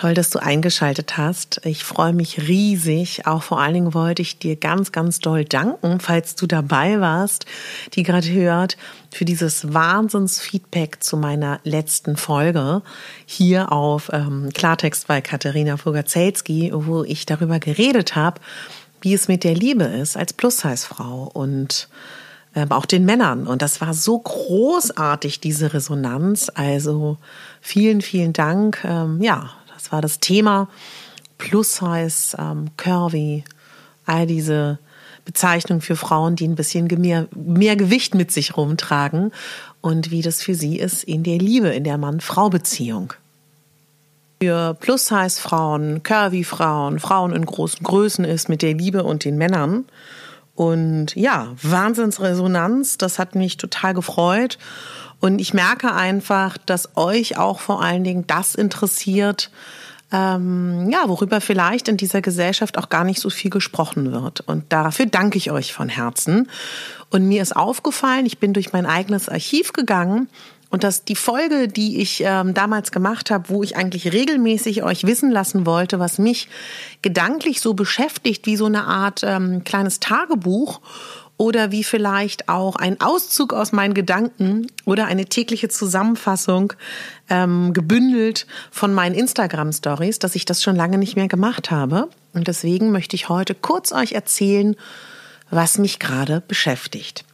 Toll, dass du eingeschaltet hast. Ich freue mich riesig. Auch vor allen Dingen wollte ich dir ganz, ganz doll danken, falls du dabei warst, die gerade hört, für dieses Wahnsinnsfeedback zu meiner letzten Folge hier auf ähm, Klartext bei Katharina Fogazelski, wo ich darüber geredet habe, wie es mit der Liebe ist als Plus-Size-Frau und ähm, auch den Männern. Und das war so großartig, diese Resonanz. Also vielen, vielen Dank. Ähm, ja, das war das Thema. Plus-Size, ähm, Curvy, all diese Bezeichnungen für Frauen, die ein bisschen mehr, mehr Gewicht mit sich rumtragen und wie das für sie ist in der Liebe, in der Mann-Frau-Beziehung. Für Plus-Size-Frauen, Curvy-Frauen, Frauen in großen Größen ist mit der Liebe und den Männern. Und ja, Wahnsinnsresonanz, das hat mich total gefreut. Und ich merke einfach, dass euch auch vor allen Dingen das interessiert, ähm, ja, worüber vielleicht in dieser Gesellschaft auch gar nicht so viel gesprochen wird. Und dafür danke ich euch von Herzen. Und mir ist aufgefallen, ich bin durch mein eigenes Archiv gegangen und dass die Folge, die ich ähm, damals gemacht habe, wo ich eigentlich regelmäßig euch wissen lassen wollte, was mich gedanklich so beschäftigt, wie so eine Art ähm, kleines Tagebuch oder wie vielleicht auch ein Auszug aus meinen Gedanken oder eine tägliche Zusammenfassung ähm, gebündelt von meinen Instagram-Stories, dass ich das schon lange nicht mehr gemacht habe. Und deswegen möchte ich heute kurz euch erzählen, was mich gerade beschäftigt.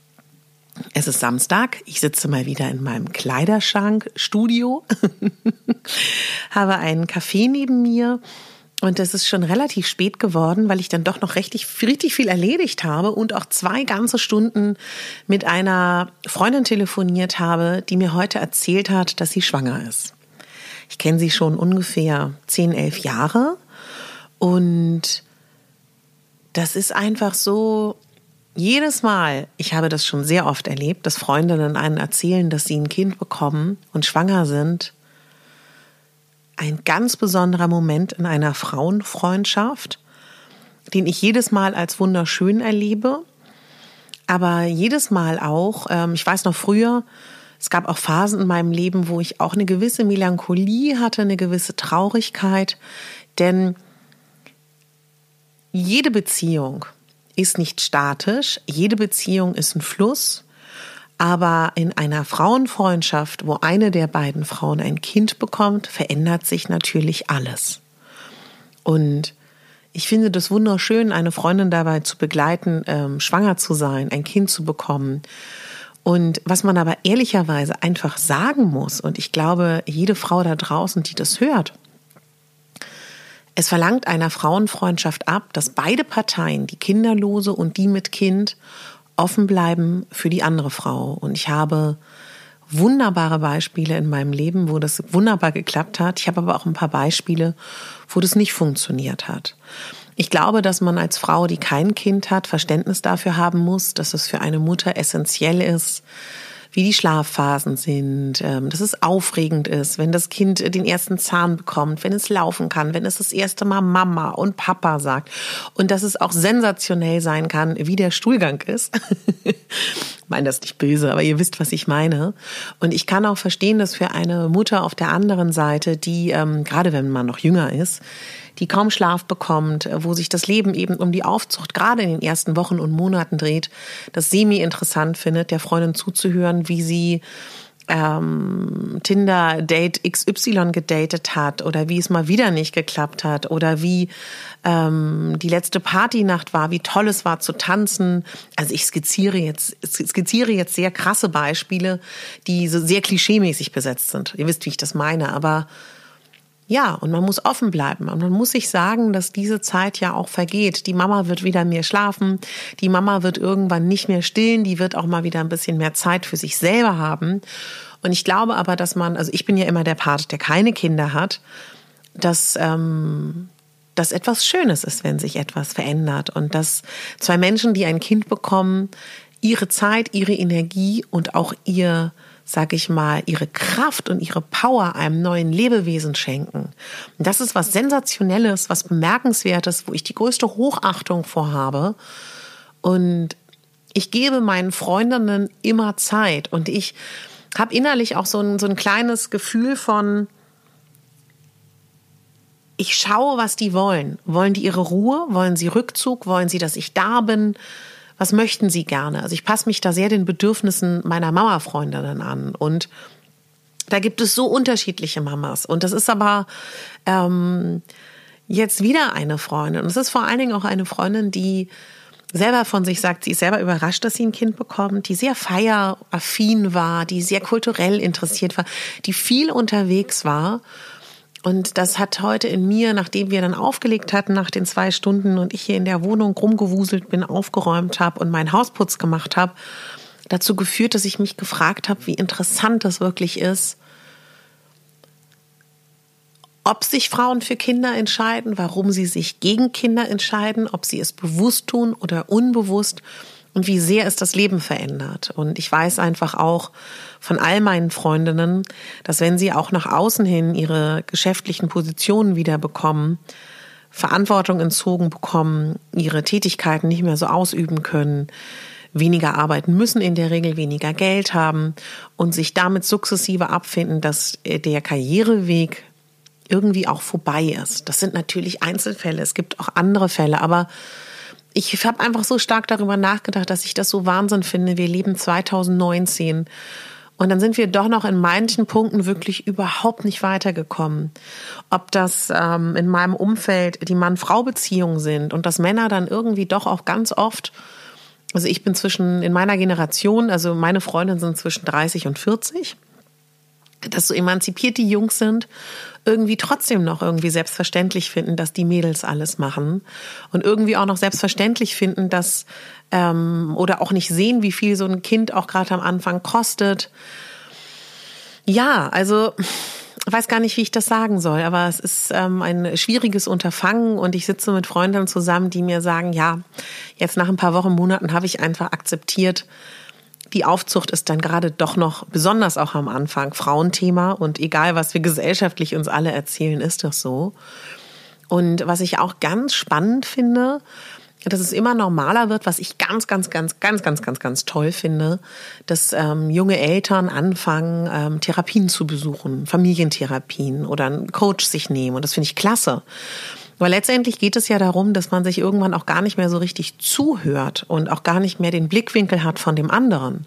Es ist Samstag, ich sitze mal wieder in meinem Kleiderschrank-Studio, habe einen Kaffee neben mir. Und es ist schon relativ spät geworden, weil ich dann doch noch richtig, richtig viel erledigt habe und auch zwei ganze Stunden mit einer Freundin telefoniert habe, die mir heute erzählt hat, dass sie schwanger ist. Ich kenne sie schon ungefähr zehn, elf Jahre. Und das ist einfach so, jedes Mal, ich habe das schon sehr oft erlebt, dass Freundinnen einen erzählen, dass sie ein Kind bekommen und schwanger sind. Ein ganz besonderer Moment in einer Frauenfreundschaft, den ich jedes Mal als wunderschön erlebe, aber jedes Mal auch, ähm, ich weiß noch früher, es gab auch Phasen in meinem Leben, wo ich auch eine gewisse Melancholie hatte, eine gewisse Traurigkeit, denn jede Beziehung ist nicht statisch, jede Beziehung ist ein Fluss aber in einer Frauenfreundschaft, wo eine der beiden Frauen ein Kind bekommt, verändert sich natürlich alles. Und ich finde das wunderschön, eine Freundin dabei zu begleiten, ähm, schwanger zu sein, ein Kind zu bekommen. Und was man aber ehrlicherweise einfach sagen muss, und ich glaube, jede Frau da draußen, die das hört, es verlangt einer Frauenfreundschaft ab, dass beide Parteien, die Kinderlose und die mit Kind, offen bleiben für die andere Frau. Und ich habe wunderbare Beispiele in meinem Leben, wo das wunderbar geklappt hat. Ich habe aber auch ein paar Beispiele, wo das nicht funktioniert hat. Ich glaube, dass man als Frau, die kein Kind hat, Verständnis dafür haben muss, dass es für eine Mutter essentiell ist, wie die Schlafphasen sind, ähm, dass es aufregend ist, wenn das Kind den ersten Zahn bekommt, wenn es laufen kann, wenn es das erste Mal Mama und Papa sagt und dass es auch sensationell sein kann, wie der Stuhlgang ist. ich meine das nicht böse, aber ihr wisst, was ich meine. Und ich kann auch verstehen, dass für eine Mutter auf der anderen Seite, die ähm, gerade wenn man noch jünger ist, die kaum Schlaf bekommt, wo sich das Leben eben um die Aufzucht gerade in den ersten Wochen und Monaten dreht, das semi interessant findet, der Freundin zuzuhören, wie sie ähm, Tinder Date XY gedatet hat oder wie es mal wieder nicht geklappt hat oder wie ähm, die letzte Partynacht war, wie toll es war zu tanzen. Also ich skizziere jetzt skizziere jetzt sehr krasse Beispiele, die so sehr klischeemäßig besetzt sind. Ihr wisst, wie ich das meine, aber ja, und man muss offen bleiben. Und man muss sich sagen, dass diese Zeit ja auch vergeht. Die Mama wird wieder mehr schlafen. Die Mama wird irgendwann nicht mehr stillen. Die wird auch mal wieder ein bisschen mehr Zeit für sich selber haben. Und ich glaube aber, dass man, also ich bin ja immer der Part, der keine Kinder hat, dass, ähm, dass etwas Schönes ist, wenn sich etwas verändert. Und dass zwei Menschen, die ein Kind bekommen, ihre Zeit, ihre Energie und auch ihr sag ich mal, ihre Kraft und ihre Power einem neuen Lebewesen schenken. Und das ist was Sensationelles, was Bemerkenswertes, wo ich die größte Hochachtung vorhabe. Und ich gebe meinen Freundinnen immer Zeit und ich habe innerlich auch so ein, so ein kleines Gefühl von, ich schaue, was die wollen. Wollen die ihre Ruhe? Wollen sie Rückzug? Wollen sie, dass ich da bin? Was möchten Sie gerne? Also ich passe mich da sehr den Bedürfnissen meiner Mama-Freundinnen an. Und da gibt es so unterschiedliche Mamas. Und das ist aber ähm, jetzt wieder eine Freundin. Und es ist vor allen Dingen auch eine Freundin, die selber von sich sagt, sie ist selber überrascht, dass sie ein Kind bekommt, die sehr feieraffin war, die sehr kulturell interessiert war, die viel unterwegs war und das hat heute in mir, nachdem wir dann aufgelegt hatten nach den zwei Stunden und ich hier in der Wohnung rumgewuselt bin, aufgeräumt habe und meinen Hausputz gemacht habe, dazu geführt, dass ich mich gefragt habe, wie interessant das wirklich ist, ob sich Frauen für Kinder entscheiden, warum sie sich gegen Kinder entscheiden, ob sie es bewusst tun oder unbewusst und wie sehr es das Leben verändert. Und ich weiß einfach auch von all meinen Freundinnen, dass wenn sie auch nach außen hin ihre geschäftlichen Positionen wieder bekommen, Verantwortung entzogen bekommen, ihre Tätigkeiten nicht mehr so ausüben können, weniger arbeiten müssen, in der Regel weniger Geld haben und sich damit sukzessive abfinden, dass der Karriereweg irgendwie auch vorbei ist. Das sind natürlich Einzelfälle, es gibt auch andere Fälle, aber ich habe einfach so stark darüber nachgedacht, dass ich das so Wahnsinn finde. Wir leben 2019 und dann sind wir doch noch in manchen Punkten wirklich überhaupt nicht weitergekommen. Ob das ähm, in meinem Umfeld die Mann-Frau-Beziehungen sind und dass Männer dann irgendwie doch auch ganz oft, also ich bin zwischen, in meiner Generation, also meine Freundinnen sind zwischen 30 und 40 dass so emanzipiert die Jungs sind, irgendwie trotzdem noch irgendwie selbstverständlich finden, dass die Mädels alles machen und irgendwie auch noch selbstverständlich finden, dass ähm, oder auch nicht sehen, wie viel so ein Kind auch gerade am Anfang kostet. Ja, also weiß gar nicht, wie ich das sagen soll, aber es ist ähm, ein schwieriges Unterfangen und ich sitze mit Freunden zusammen, die mir sagen, ja, jetzt nach ein paar Wochen, Monaten habe ich einfach akzeptiert, die Aufzucht ist dann gerade doch noch, besonders auch am Anfang, Frauenthema. Und egal, was wir gesellschaftlich uns alle erzählen, ist das so. Und was ich auch ganz spannend finde, dass es immer normaler wird, was ich ganz, ganz, ganz, ganz, ganz, ganz, ganz toll finde, dass ähm, junge Eltern anfangen, ähm, Therapien zu besuchen, Familientherapien oder einen Coach sich nehmen. Und das finde ich klasse. Weil letztendlich geht es ja darum, dass man sich irgendwann auch gar nicht mehr so richtig zuhört und auch gar nicht mehr den Blickwinkel hat von dem anderen.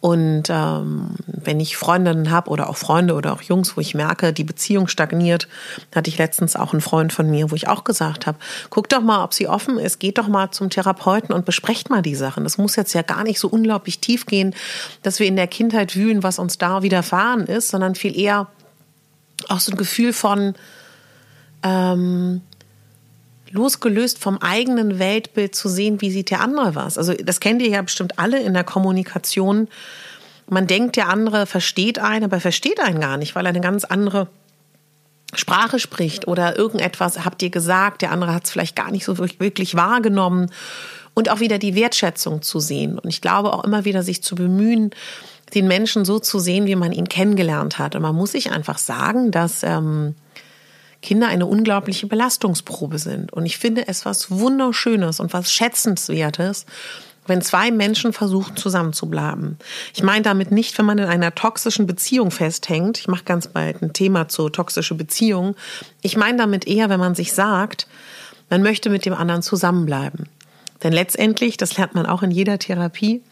Und ähm, wenn ich Freundinnen habe oder auch Freunde oder auch Jungs, wo ich merke, die Beziehung stagniert, hatte ich letztens auch einen Freund von mir, wo ich auch gesagt habe, guck doch mal, ob sie offen ist, geht doch mal zum Therapeuten und besprecht mal die Sachen. Das muss jetzt ja gar nicht so unglaublich tief gehen, dass wir in der Kindheit wühlen, was uns da widerfahren ist, sondern viel eher auch so ein Gefühl von ähm, losgelöst vom eigenen Weltbild zu sehen, wie sieht der andere was. Also das kennt ihr ja bestimmt alle in der Kommunikation. Man denkt, der andere versteht einen, aber versteht einen gar nicht, weil er eine ganz andere Sprache spricht oder irgendetwas habt ihr gesagt, der andere hat es vielleicht gar nicht so wirklich wahrgenommen und auch wieder die Wertschätzung zu sehen. Und ich glaube auch immer wieder sich zu bemühen, den Menschen so zu sehen, wie man ihn kennengelernt hat. Und man muss sich einfach sagen, dass ähm, Kinder eine unglaubliche Belastungsprobe sind. Und ich finde es was Wunderschönes und was Schätzenswertes, wenn zwei Menschen versuchen zusammenzubleiben. Ich meine damit nicht, wenn man in einer toxischen Beziehung festhängt. Ich mache ganz bald ein Thema zur toxischen Beziehung. Ich meine damit eher, wenn man sich sagt, man möchte mit dem anderen zusammenbleiben. Denn letztendlich, das lernt man auch in jeder Therapie,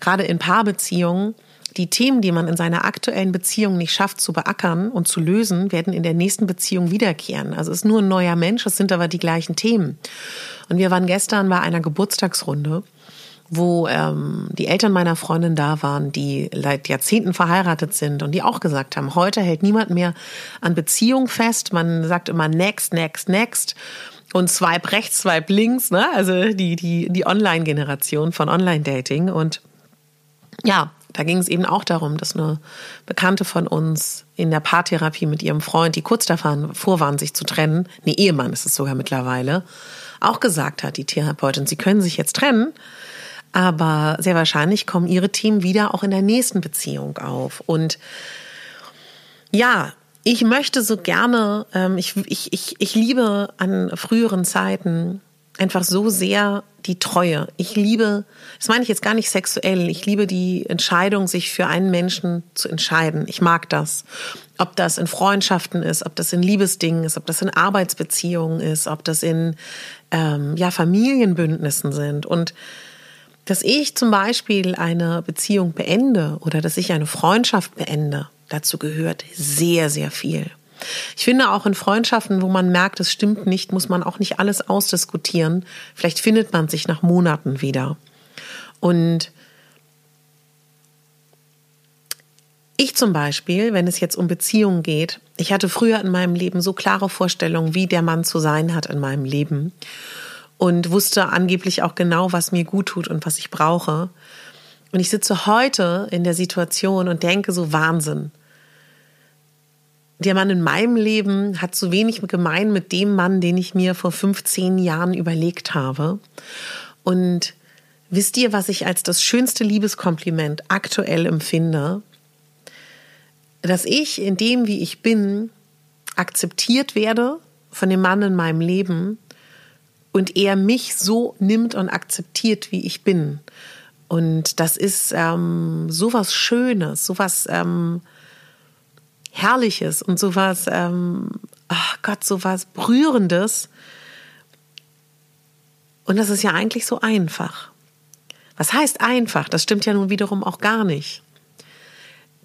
gerade in Paarbeziehungen, die Themen, die man in seiner aktuellen Beziehung nicht schafft zu beackern und zu lösen, werden in der nächsten Beziehung wiederkehren. Also es ist nur ein neuer Mensch, es sind aber die gleichen Themen. Und wir waren gestern bei einer Geburtstagsrunde wo ähm, die Eltern meiner Freundin da waren, die seit Jahrzehnten verheiratet sind und die auch gesagt haben, heute hält niemand mehr an Beziehung fest. Man sagt immer next, next, next und swipe rechts, swipe links, ne? Also die, die, die Online-Generation von Online-Dating. Und ja, da ging es eben auch darum, dass eine Bekannte von uns in der Paartherapie mit ihrem Freund, die kurz davor waren, sich zu trennen, nee, Ehemann ist es sogar mittlerweile, auch gesagt hat, die Therapeutin, sie können sich jetzt trennen, aber sehr wahrscheinlich kommen ihre Themen wieder auch in der nächsten Beziehung auf. Und ja, ich möchte so gerne, ähm, ich, ich, ich, ich liebe an früheren Zeiten einfach so sehr die Treue. Ich liebe, das meine ich jetzt gar nicht sexuell, ich liebe die Entscheidung, sich für einen Menschen zu entscheiden. Ich mag das. Ob das in Freundschaften ist, ob das in Liebesdingen ist, ob das in Arbeitsbeziehungen ist, ob das in ähm, ja, Familienbündnissen sind. Und dass ich zum Beispiel eine Beziehung beende oder dass ich eine Freundschaft beende, dazu gehört sehr, sehr viel. Ich finde auch in Freundschaften, wo man merkt, es stimmt nicht, muss man auch nicht alles ausdiskutieren. Vielleicht findet man sich nach Monaten wieder. Und ich zum Beispiel, wenn es jetzt um Beziehungen geht, ich hatte früher in meinem Leben so klare Vorstellungen, wie der Mann zu sein hat in meinem Leben und wusste angeblich auch genau, was mir gut tut und was ich brauche. Und ich sitze heute in der Situation und denke so Wahnsinn. Der Mann in meinem Leben hat so wenig gemein mit dem Mann, den ich mir vor 15 Jahren überlegt habe. Und wisst ihr, was ich als das schönste Liebeskompliment aktuell empfinde? Dass ich in dem, wie ich bin, akzeptiert werde von dem Mann in meinem Leben und er mich so nimmt und akzeptiert, wie ich bin. Und das ist ähm, sowas Schönes, sowas ähm, Herrliches und sowas, ähm, ach Gott, sowas Berührendes. Und das ist ja eigentlich so einfach. Was heißt einfach? Das stimmt ja nun wiederum auch gar nicht.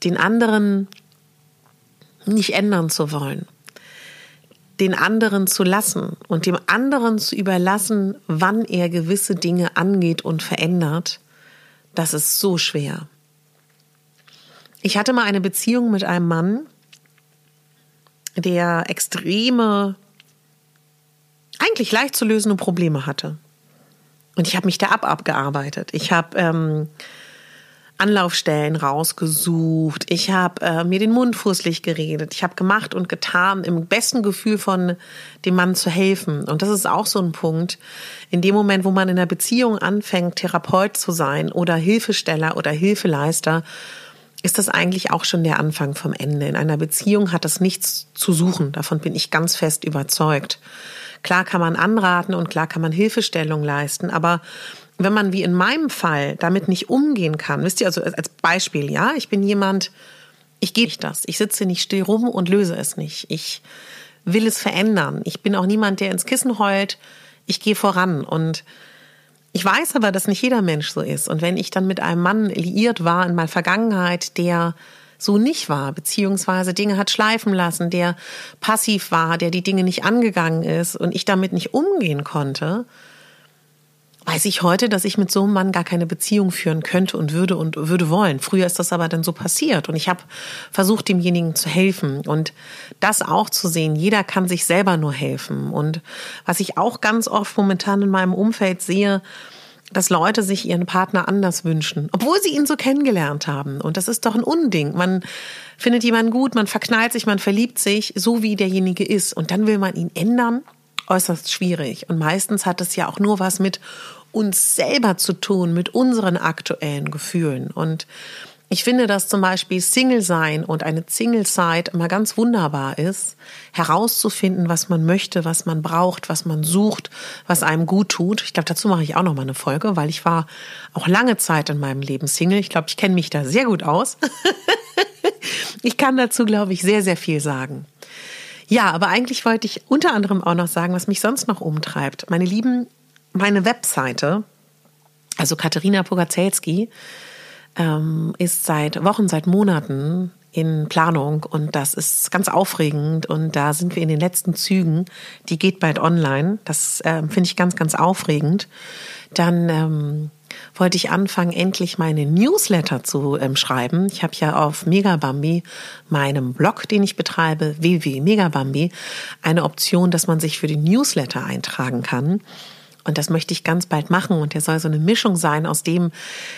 Den anderen nicht ändern zu wollen den anderen zu lassen und dem anderen zu überlassen, wann er gewisse Dinge angeht und verändert, das ist so schwer. Ich hatte mal eine Beziehung mit einem Mann, der extreme, eigentlich leicht zu lösende Probleme hatte. Und ich habe mich da ab abgearbeitet. Ich habe ähm, Anlaufstellen rausgesucht. Ich habe äh, mir den Mund fußlich geredet. Ich habe gemacht und getan im besten Gefühl von dem Mann zu helfen. Und das ist auch so ein Punkt. In dem Moment, wo man in einer Beziehung anfängt, Therapeut zu sein oder Hilfesteller oder Hilfeleister, ist das eigentlich auch schon der Anfang vom Ende. In einer Beziehung hat das nichts zu suchen. Davon bin ich ganz fest überzeugt. Klar kann man anraten und klar kann man Hilfestellung leisten, aber wenn man wie in meinem Fall damit nicht umgehen kann, wisst ihr, also als Beispiel, ja, ich bin jemand, ich gehe nicht das. Ich sitze nicht still rum und löse es nicht. Ich will es verändern. Ich bin auch niemand, der ins Kissen heult. Ich gehe voran und ich weiß aber, dass nicht jeder Mensch so ist. Und wenn ich dann mit einem Mann liiert war in meiner Vergangenheit, der so nicht war, beziehungsweise Dinge hat schleifen lassen, der passiv war, der die Dinge nicht angegangen ist und ich damit nicht umgehen konnte, weiß ich heute, dass ich mit so einem Mann gar keine Beziehung führen könnte und würde und würde wollen. Früher ist das aber dann so passiert und ich habe versucht, demjenigen zu helfen und das auch zu sehen. Jeder kann sich selber nur helfen und was ich auch ganz oft momentan in meinem Umfeld sehe, dass Leute sich ihren Partner anders wünschen, obwohl sie ihn so kennengelernt haben. Und das ist doch ein Unding. Man findet jemanden gut, man verknallt sich, man verliebt sich, so wie derjenige ist. Und dann will man ihn ändern äußerst schwierig. Und meistens hat es ja auch nur was mit uns selber zu tun, mit unseren aktuellen Gefühlen. Und Ich finde, dass zum Beispiel Single sein und eine Single-Zeit immer ganz wunderbar ist, herauszufinden, was man möchte, was man braucht, was man sucht, was einem gut tut. Ich glaube, dazu mache ich auch noch mal eine Folge, weil ich war auch lange Zeit in meinem Leben Single. Ich glaube, ich kenne mich da sehr gut aus. ich kann dazu, glaube ich, sehr, sehr viel sagen. Ja, aber eigentlich wollte ich unter anderem auch noch sagen, was mich sonst noch umtreibt. Meine Lieben, meine Webseite, also Katharina Pogacelski, ähm, ist seit Wochen, seit Monaten in Planung und das ist ganz aufregend und da sind wir in den letzten Zügen. Die geht bald online. Das äh, finde ich ganz, ganz aufregend. Dann ähm, wollte ich anfangen, endlich meine Newsletter zu ähm, schreiben. Ich habe ja auf Megabambi, meinem Blog, den ich betreibe, www.megabambi, eine Option, dass man sich für den Newsletter eintragen kann. Und das möchte ich ganz bald machen. Und der soll so eine Mischung sein aus dem,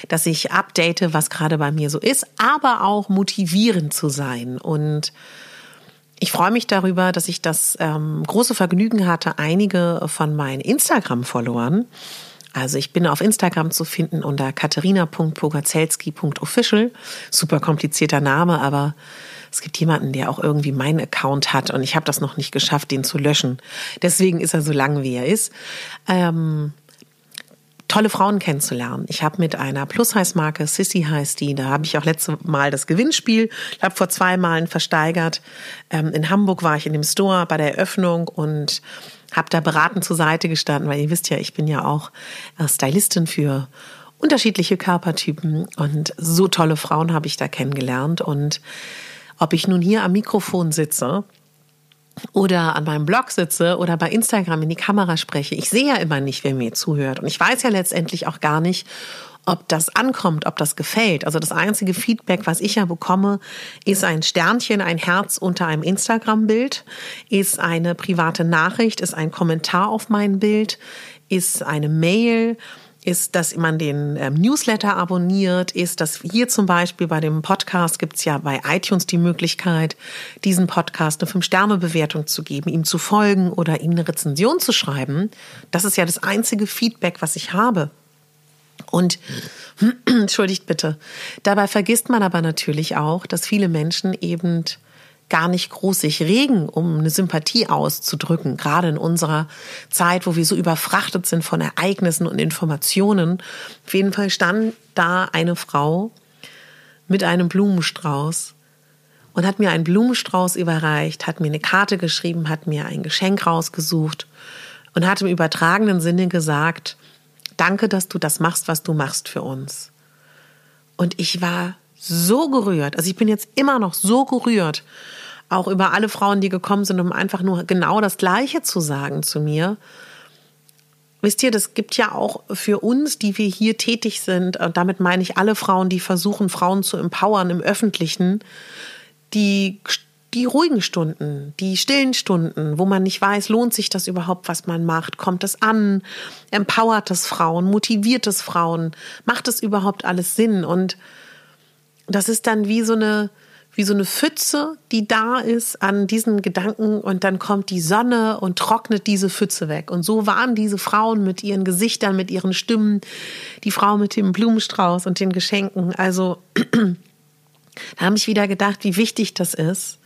dass ich update, was gerade bei mir so ist, aber auch motivierend zu sein. Und ich freue mich darüber, dass ich das ähm, große Vergnügen hatte, einige von meinen Instagram-Followern, also ich bin auf Instagram zu finden unter katharina.pogazelski.official. Super komplizierter Name, aber es gibt jemanden, der auch irgendwie meinen Account hat und ich habe das noch nicht geschafft, den zu löschen. Deswegen ist er so lang, wie er ist. Ähm, tolle Frauen kennenzulernen. Ich habe mit einer Plus-Heiß-Marke, Sissy heißt die, da habe ich auch letzte Mal das Gewinnspiel, ich habe vor zwei Malen versteigert. Ähm, in Hamburg war ich in dem Store bei der Eröffnung und habe da beratend zur Seite gestanden, weil ihr wisst ja, ich bin ja auch äh, Stylistin für unterschiedliche Körpertypen und so tolle Frauen habe ich da kennengelernt und ob ich nun hier am Mikrofon sitze oder an meinem Blog sitze oder bei Instagram in die Kamera spreche, ich sehe ja immer nicht, wer mir zuhört. Und ich weiß ja letztendlich auch gar nicht, ob das ankommt, ob das gefällt. Also das einzige Feedback, was ich ja bekomme, ist ein Sternchen, ein Herz unter einem Instagram-Bild, ist eine private Nachricht, ist ein Kommentar auf mein Bild, ist eine Mail ist, dass man den ähm, Newsletter abonniert, ist, dass hier zum Beispiel bei dem Podcast gibt es ja bei iTunes die Möglichkeit, diesen Podcast eine Fünf-Sterne-Bewertung zu geben, ihm zu folgen oder ihm eine Rezension zu schreiben. Das ist ja das einzige Feedback, was ich habe. Und entschuldigt bitte, dabei vergisst man aber natürlich auch, dass viele Menschen eben gar nicht groß sich regen, um eine Sympathie auszudrücken, gerade in unserer Zeit, wo wir so überfrachtet sind von Ereignissen und Informationen. Auf jeden Fall stand da eine Frau mit einem Blumenstrauß und hat mir einen Blumenstrauß überreicht, hat mir eine Karte geschrieben, hat mir ein Geschenk rausgesucht und hat im übertragenen Sinne gesagt, danke, dass du das machst, was du machst für uns. Und ich war so gerührt, also ich bin jetzt immer noch so gerührt auch über alle Frauen, die gekommen sind, um einfach nur genau das Gleiche zu sagen zu mir. Wisst ihr, das gibt ja auch für uns, die wir hier tätig sind, und damit meine ich alle Frauen, die versuchen, Frauen zu empowern im Öffentlichen, die, die ruhigen Stunden, die stillen Stunden, wo man nicht weiß, lohnt sich das überhaupt, was man macht, kommt es an, empowert es Frauen, motiviert es Frauen, macht es überhaupt alles Sinn? Und das ist dann wie so eine, wie so eine Pfütze, die da ist an diesen Gedanken und dann kommt die Sonne und trocknet diese Pfütze weg. Und so waren diese Frauen mit ihren Gesichtern, mit ihren Stimmen, die Frau mit dem Blumenstrauß und den Geschenken. Also da habe ich wieder gedacht, wie wichtig das ist,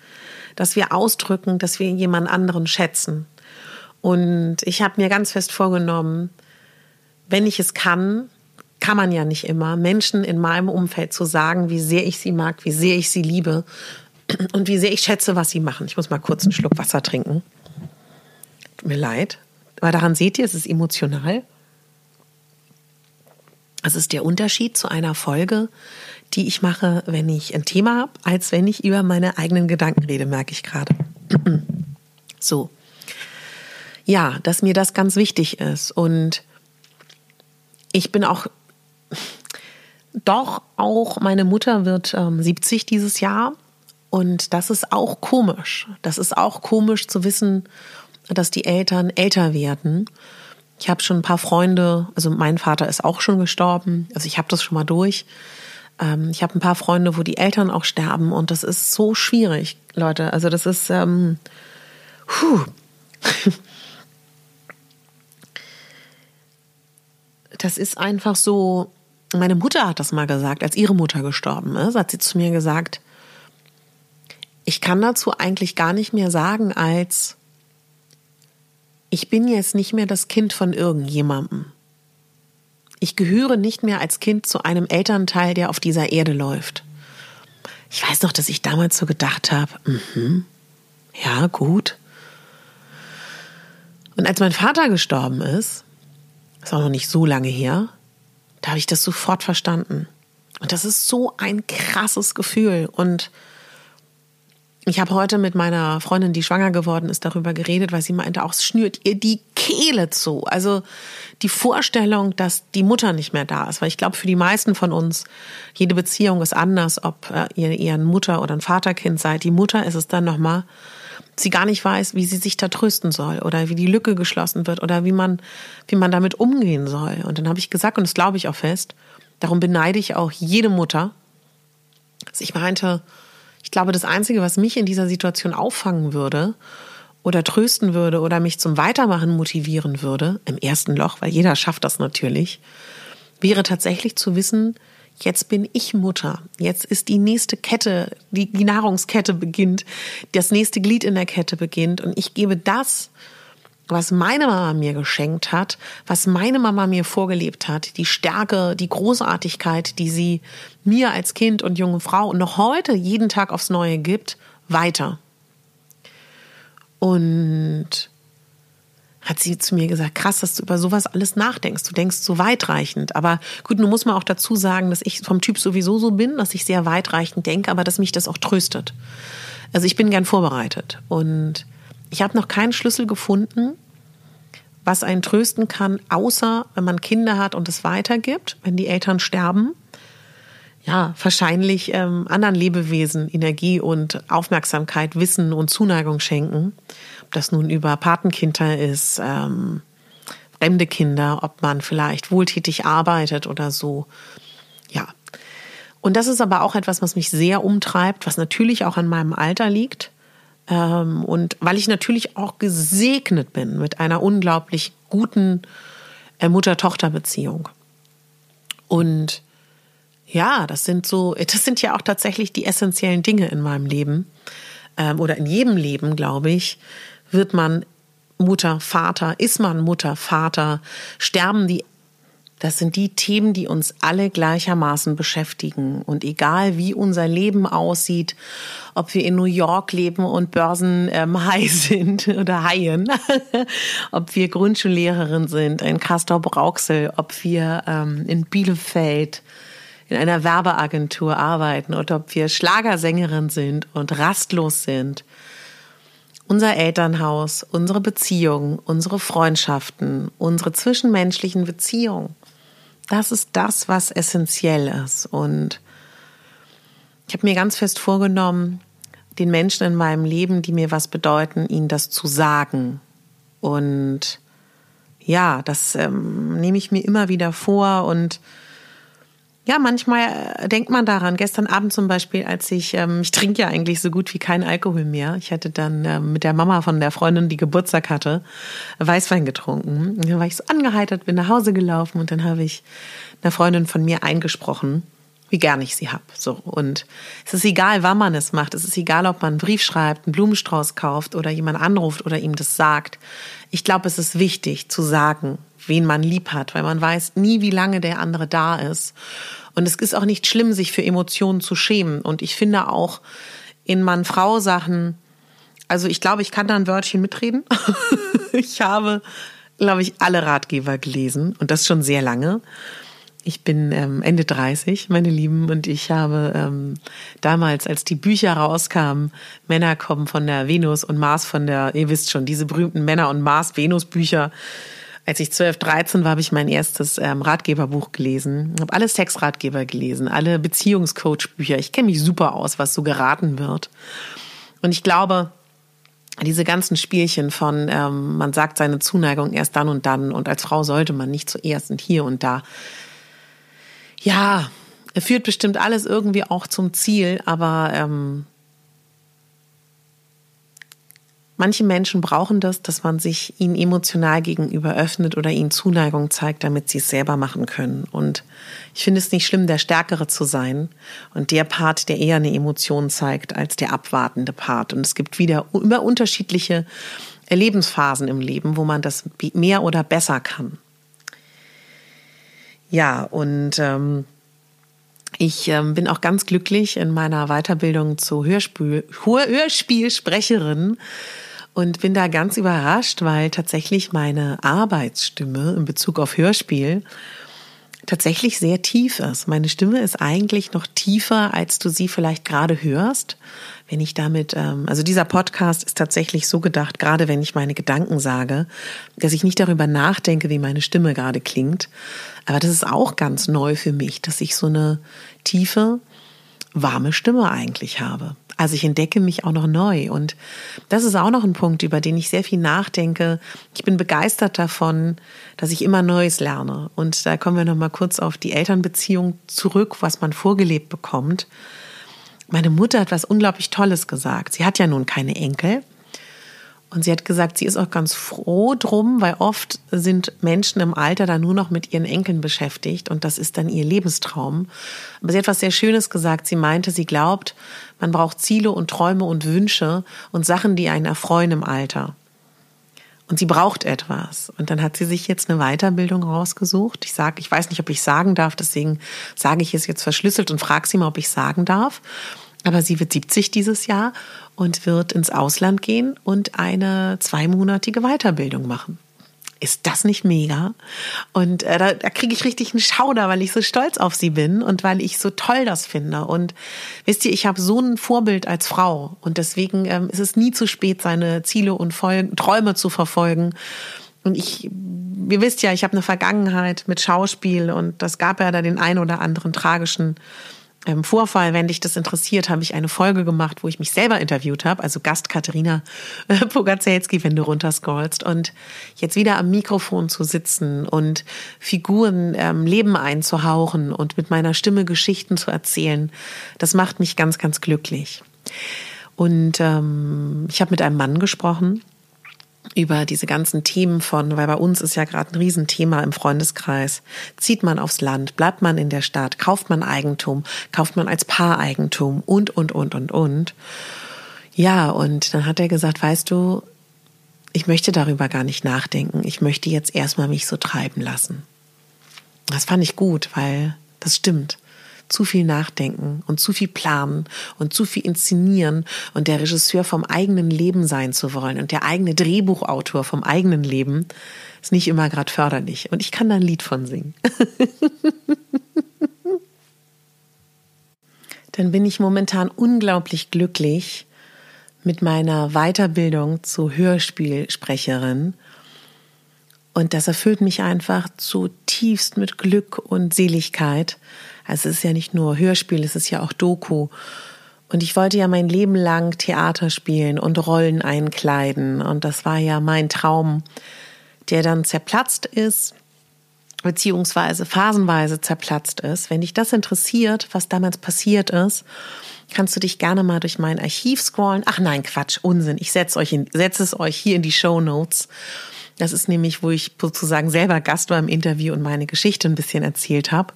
dass wir ausdrücken, dass wir jemand anderen schätzen. Und ich habe mir ganz fest vorgenommen, wenn ich es kann, kann man ja nicht immer, Menschen in meinem Umfeld zu sagen, wie sehr ich sie mag, wie sehr ich sie liebe und wie sehr ich schätze, was sie machen. Ich muss mal kurz einen Schluck Wasser trinken. Tut mir leid. Aber daran seht ihr, es ist emotional. Das ist der Unterschied zu einer Folge, die ich mache, wenn ich ein Thema habe, als wenn ich über meine eigenen Gedanken rede, merke ich gerade. so. Ja, dass mir das ganz wichtig ist. Und ich bin auch doch auch meine Mutter wird ähm, 70 dieses Jahr und das ist auch komisch. Das ist auch komisch zu wissen, dass die Eltern älter werden. Ich habe schon ein paar Freunde, also mein Vater ist auch schon gestorben, also ich habe das schon mal durch. Ähm, ich habe ein paar Freunde, wo die Eltern auch sterben und das ist so schwierig, Leute. Also das ist, ähm, puh. das ist einfach so, meine Mutter hat das mal gesagt, als ihre Mutter gestorben ist, hat sie zu mir gesagt, ich kann dazu eigentlich gar nicht mehr sagen, als ich bin jetzt nicht mehr das Kind von irgendjemandem. Ich gehöre nicht mehr als Kind zu einem Elternteil, der auf dieser Erde läuft. Ich weiß noch, dass ich damals so gedacht habe, mhm, ja, gut. Und als mein Vater gestorben ist, ist auch noch nicht so lange her, da habe ich das sofort verstanden. Und das ist so ein krasses Gefühl. Und ich habe heute mit meiner Freundin, die schwanger geworden ist, darüber geredet, weil sie meinte, auch schnürt ihr die Kehle zu. Also die Vorstellung, dass die Mutter nicht mehr da ist. Weil ich glaube, für die meisten von uns, jede Beziehung ist anders, ob äh, ihr eher ein Mutter- oder ein Vaterkind seid. Die Mutter ist es dann nochmal, sie gar nicht weiß, wie sie sich da trösten soll oder wie die Lücke geschlossen wird oder wie man, wie man damit umgehen soll. Und dann habe ich gesagt, und das glaube ich auch fest, darum beneide ich auch jede Mutter, dass ich meinte, ich glaube, das Einzige, was mich in dieser Situation auffangen würde oder trösten würde oder mich zum Weitermachen motivieren würde, im ersten Loch, weil jeder schafft das natürlich, wäre tatsächlich zu wissen, jetzt bin ich Mutter. Jetzt ist die nächste Kette, die, Nahrungskette beginnt, das nächste Glied in der Kette beginnt und ich gebe das, was meine Mama mir geschenkt hat, was meine Mama mir vorgelebt hat, die Stärke, die Großartigkeit, die sie mir als Kind und junge Frau und noch heute jeden Tag aufs Neue gibt, weiter. Und hat sie zu mir gesagt, krass, dass du über sowas alles nachdenkst. Du denkst so weitreichend. Aber gut, nun muss man auch dazu sagen, dass ich vom Typ sowieso so bin, dass ich sehr weitreichend denke, aber dass mich das auch tröstet. Also ich bin gern vorbereitet und ich habe noch keinen Schlüssel gefunden, was einen trösten kann, außer wenn man Kinder hat und es weitergibt, wenn die Eltern sterben. Ja, wahrscheinlich ähm, anderen Lebewesen Energie und Aufmerksamkeit, Wissen und Zuneigung schenken. Ob das nun über Patenkinder ist, ähm, fremde Kinder, ob man vielleicht wohltätig arbeitet oder so. Ja. Und das ist aber auch etwas, was mich sehr umtreibt, was natürlich auch an meinem Alter liegt. Ähm, und weil ich natürlich auch gesegnet bin mit einer unglaublich guten äh, Mutter-Tochter-Beziehung. Und ja, das sind so, das sind ja auch tatsächlich die essentiellen Dinge in meinem Leben ähm, oder in jedem Leben, glaube ich, wird man Mutter, Vater, ist man Mutter, Vater, sterben die das sind die Themen, die uns alle gleichermaßen beschäftigen. Und egal wie unser Leben aussieht, ob wir in New York leben und Börsen ähm, high sind oder Haien, ob wir Grundschullehrerin sind in Castor-Brauxel, ob wir ähm, in Bielefeld in einer Werbeagentur arbeiten oder ob wir Schlagersängerin sind und rastlos sind. Unser Elternhaus, unsere Beziehungen, unsere Freundschaften, unsere zwischenmenschlichen Beziehungen das ist das, was essentiell ist. Und ich habe mir ganz fest vorgenommen, den Menschen in meinem Leben, die mir was bedeuten, ihnen das zu sagen. Und ja, das ähm, nehme ich mir immer wieder vor und ja, manchmal äh, denkt man daran. Gestern Abend zum Beispiel, als ich, ähm, ich trinke ja eigentlich so gut wie kein Alkohol mehr. Ich hatte dann ähm, mit der Mama von der Freundin, die Geburtstag hatte, Weißwein getrunken. Und dann war ich so angeheitert, bin nach Hause gelaufen und dann habe ich einer Freundin von mir eingesprochen, wie gern ich sie hab. So und es ist egal, wann man es macht. Es ist egal, ob man einen Brief schreibt, einen Blumenstrauß kauft oder jemand anruft oder ihm das sagt. Ich glaube, es ist wichtig zu sagen, wen man lieb hat, weil man weiß nie, wie lange der andere da ist. Und es ist auch nicht schlimm, sich für Emotionen zu schämen. Und ich finde auch in Mann-Frau-Sachen, also ich glaube, ich kann da ein Wörtchen mitreden. ich habe, glaube ich, alle Ratgeber gelesen und das schon sehr lange. Ich bin ähm, Ende 30, meine Lieben, und ich habe ähm, damals, als die Bücher rauskamen, Männer kommen von der Venus und Mars von der, ihr wisst schon, diese berühmten Männer- und Mars-Venus-Bücher, als ich 12, 13 war, habe ich mein erstes ähm, Ratgeberbuch gelesen. Habe alle Sexratgeber gelesen, alle Beziehungscoach-Bücher. Ich kenne mich super aus, was so geraten wird. Und ich glaube, diese ganzen Spielchen von, ähm, man sagt seine Zuneigung erst dann und dann und als Frau sollte man nicht zuerst und hier und da. Ja, führt bestimmt alles irgendwie auch zum Ziel, aber ähm, Manche Menschen brauchen das, dass man sich ihnen emotional gegenüber öffnet oder ihnen Zuneigung zeigt, damit sie es selber machen können. Und ich finde es nicht schlimm, der Stärkere zu sein und der Part, der eher eine Emotion zeigt, als der abwartende Part. Und es gibt wieder immer unterschiedliche Lebensphasen im Leben, wo man das mehr oder besser kann. Ja, und ähm, ich ähm, bin auch ganz glücklich in meiner Weiterbildung zur Hörspiel, Hörspielsprecherin und bin da ganz überrascht, weil tatsächlich meine Arbeitsstimme in Bezug auf Hörspiel tatsächlich sehr tief ist. Meine Stimme ist eigentlich noch tiefer, als du sie vielleicht gerade hörst. Wenn ich damit, ähm, also dieser Podcast ist tatsächlich so gedacht, gerade wenn ich meine Gedanken sage, dass ich nicht darüber nachdenke, wie meine Stimme gerade klingt. Aber das ist auch ganz neu für mich, dass ich so eine tiefe, warme Stimme eigentlich habe. Also ich entdecke mich auch noch neu. Und das ist auch noch ein Punkt, über den ich sehr viel nachdenke. Ich bin begeistert davon, dass ich immer Neues lerne. Und da kommen wir noch mal kurz auf die Elternbeziehung zurück, was man vorgelebt bekommt. Meine Mutter hat was unglaublich Tolles gesagt. Sie hat ja nun keine Enkel. Und sie hat gesagt, sie ist auch ganz froh drum, weil oft sind Menschen im Alter dann nur noch mit ihren Enkeln beschäftigt und das ist dann ihr Lebenstraum. Aber sie hat was sehr Schönes gesagt. Sie meinte, sie glaubt, man braucht Ziele und Träume und Wünsche und Sachen, die einen erfreuen im Alter. Und sie braucht etwas. Und dann hat sie sich jetzt eine Weiterbildung rausgesucht. Ich sage, ich weiß nicht, ob ich sagen darf, deswegen sage ich es jetzt verschlüsselt und frage sie mal, ob ich sagen darf. Aber sie wird 70 dieses Jahr und wird ins Ausland gehen und eine zweimonatige Weiterbildung machen. Ist das nicht mega? Und äh, da, da kriege ich richtig einen Schauder, weil ich so stolz auf sie bin und weil ich so toll das finde. Und wisst ihr, ich habe so ein Vorbild als Frau und deswegen ähm, ist es nie zu spät, seine Ziele und Folgen, Träume zu verfolgen. Und ich, ihr wisst ja, ich habe eine Vergangenheit mit Schauspiel und das gab ja da den ein oder anderen tragischen Vorfall, wenn dich das interessiert, habe ich eine Folge gemacht, wo ich mich selber interviewt habe, also Gast Katharina äh, Pogacelski, wenn du runterscrollst. Und jetzt wieder am Mikrofon zu sitzen und Figuren ähm, Leben einzuhauchen und mit meiner Stimme Geschichten zu erzählen, das macht mich ganz, ganz glücklich. Und ähm, ich habe mit einem Mann gesprochen, über diese ganzen Themen von, weil bei uns ist ja gerade ein Riesenthema im Freundeskreis. Zieht man aufs Land, bleibt man in der Stadt, kauft man Eigentum, kauft man als Paar Eigentum und, und, und, und, und. Ja, und dann hat er gesagt, weißt du, ich möchte darüber gar nicht nachdenken. Ich möchte jetzt erstmal mich so treiben lassen. Das fand ich gut, weil das stimmt zu viel nachdenken und zu viel planen und zu viel inszenieren und der Regisseur vom eigenen Leben sein zu wollen und der eigene Drehbuchautor vom eigenen Leben ist nicht immer gerade förderlich. Und ich kann da ein Lied von singen. Dann bin ich momentan unglaublich glücklich mit meiner Weiterbildung zur Hörspielsprecherin. Und das erfüllt mich einfach zutiefst mit Glück und Seligkeit, also es ist ja nicht nur Hörspiel, es ist ja auch Doku. Und ich wollte ja mein Leben lang Theater spielen und Rollen einkleiden. Und das war ja mein Traum, der dann zerplatzt ist, beziehungsweise phasenweise zerplatzt ist. Wenn dich das interessiert, was damals passiert ist, kannst du dich gerne mal durch mein Archiv scrollen. Ach nein, Quatsch, Unsinn. Ich setze euch es euch hier in die Show Notes. Das ist nämlich, wo ich sozusagen selber Gast war im Interview und meine Geschichte ein bisschen erzählt habe.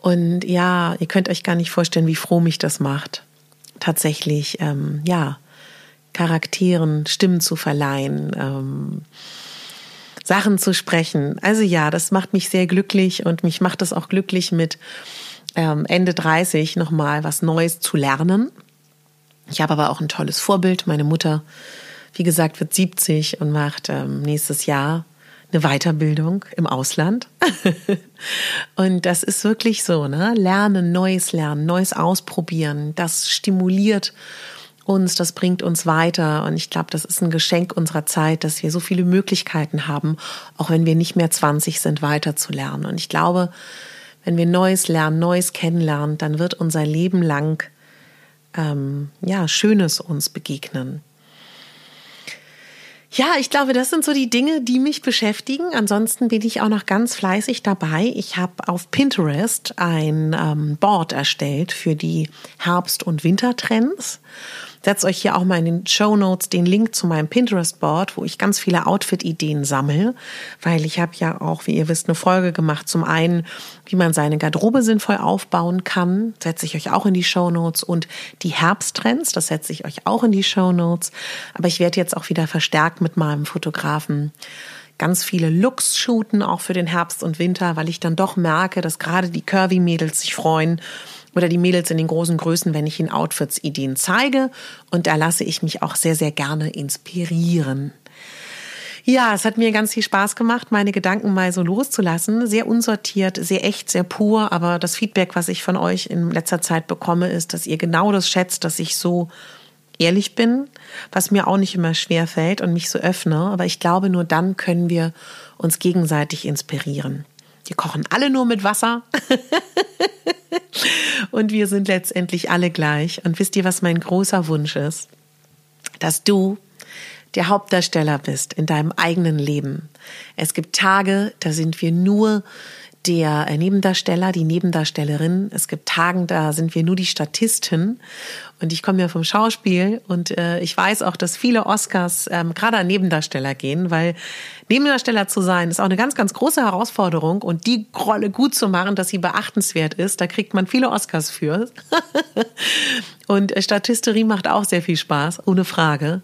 Und ja, ihr könnt euch gar nicht vorstellen, wie froh mich das macht, tatsächlich, ähm, ja, Charakteren Stimmen zu verleihen, ähm, Sachen zu sprechen. Also ja, das macht mich sehr glücklich und mich macht es auch glücklich, mit ähm, Ende 30 nochmal was Neues zu lernen. Ich habe aber auch ein tolles Vorbild. Meine Mutter, wie gesagt, wird 70 und macht ähm, nächstes Jahr eine Weiterbildung im Ausland. und das ist wirklich so, ne? Lernen, Neues lernen, Neues ausprobieren, das stimuliert uns, das bringt uns weiter. Und ich glaube, das ist ein Geschenk unserer Zeit, dass wir so viele Möglichkeiten haben, auch wenn wir nicht mehr 20 sind, weiter zu lernen. Und ich glaube, wenn wir Neues lernen, Neues kennenlernen, dann wird unser Leben lang ähm, ja Schönes uns begegnen. Ja, ich glaube, das sind so die Dinge, die mich beschäftigen. Ansonsten bin ich auch noch ganz fleißig dabei. Ich habe auf Pinterest ein ähm, Board erstellt für die Herbst- und Wintertrends. Setze euch hier auch mal in den Show Notes den Link zu meinem Pinterest-Board, wo ich ganz viele Outfit-Ideen sammle, weil ich habe ja auch, wie ihr wisst, eine Folge gemacht. Zum einen, wie man seine Garderobe sinnvoll aufbauen kann, setze ich euch auch in die Show Notes und die Herbsttrends, das setze ich euch auch in die Show Notes. Aber ich werde jetzt auch wieder verstärkt mit meinem Fotografen ganz viele Looks shooten, auch für den Herbst und Winter, weil ich dann doch merke, dass gerade die Curvy-Mädels sich freuen oder die Mädels in den großen Größen, wenn ich ihnen Outfits Ideen zeige. Und da lasse ich mich auch sehr, sehr gerne inspirieren. Ja, es hat mir ganz viel Spaß gemacht, meine Gedanken mal so loszulassen. Sehr unsortiert, sehr echt, sehr pur. Aber das Feedback, was ich von euch in letzter Zeit bekomme, ist, dass ihr genau das schätzt, dass ich so ehrlich bin, was mir auch nicht immer schwer fällt und mich so öffne. Aber ich glaube, nur dann können wir uns gegenseitig inspirieren. Wir kochen alle nur mit Wasser. und wir sind letztendlich alle gleich. Und wisst ihr, was mein großer Wunsch ist? Dass du der Hauptdarsteller bist in deinem eigenen Leben. Es gibt Tage, da sind wir nur der Nebendarsteller, die Nebendarstellerin. Es gibt Tagen, da sind wir nur die Statistin. Und ich komme ja vom Schauspiel und äh, ich weiß auch, dass viele Oscars ähm, gerade an Nebendarsteller gehen, weil Nebendarsteller zu sein ist auch eine ganz, ganz große Herausforderung und die Rolle gut zu machen, dass sie beachtenswert ist, da kriegt man viele Oscars für. und äh, Statisterie macht auch sehr viel Spaß, ohne Frage.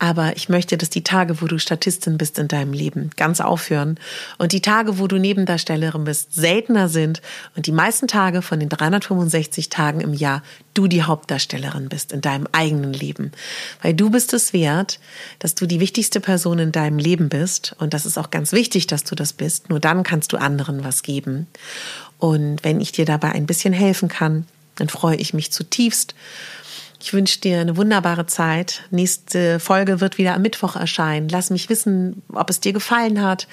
Aber ich möchte, dass die Tage, wo du Statistin bist in deinem Leben, ganz aufhören. Und die Tage, wo du Nebendarstellerin bist, seltener sind. Und die meisten Tage von den 365 Tagen im Jahr du die Hauptdarstellerin bist in deinem eigenen Leben. Weil du bist es wert, dass du die wichtigste Person in deinem Leben bist. Und das ist auch ganz wichtig, dass du das bist. Nur dann kannst du anderen was geben. Und wenn ich dir dabei ein bisschen helfen kann, dann freue ich mich zutiefst. Ich wünsche dir eine wunderbare Zeit. Nächste Folge wird wieder am Mittwoch erscheinen. Lass mich wissen, ob es dir gefallen hat.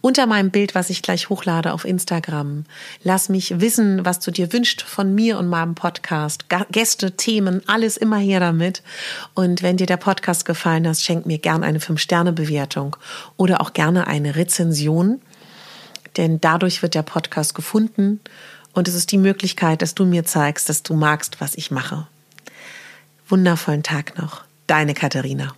Unter meinem Bild, was ich gleich hochlade auf Instagram. Lass mich wissen, was du dir wünscht von mir und meinem Podcast. Gäste, Themen, alles immer her damit. Und wenn dir der Podcast gefallen hat, schenk mir gern eine 5-Sterne-Bewertung oder auch gerne eine Rezension. Denn dadurch wird der Podcast gefunden. Und es ist die Möglichkeit, dass du mir zeigst, dass du magst, was ich mache wundervollen Tag noch. Deine Katharina.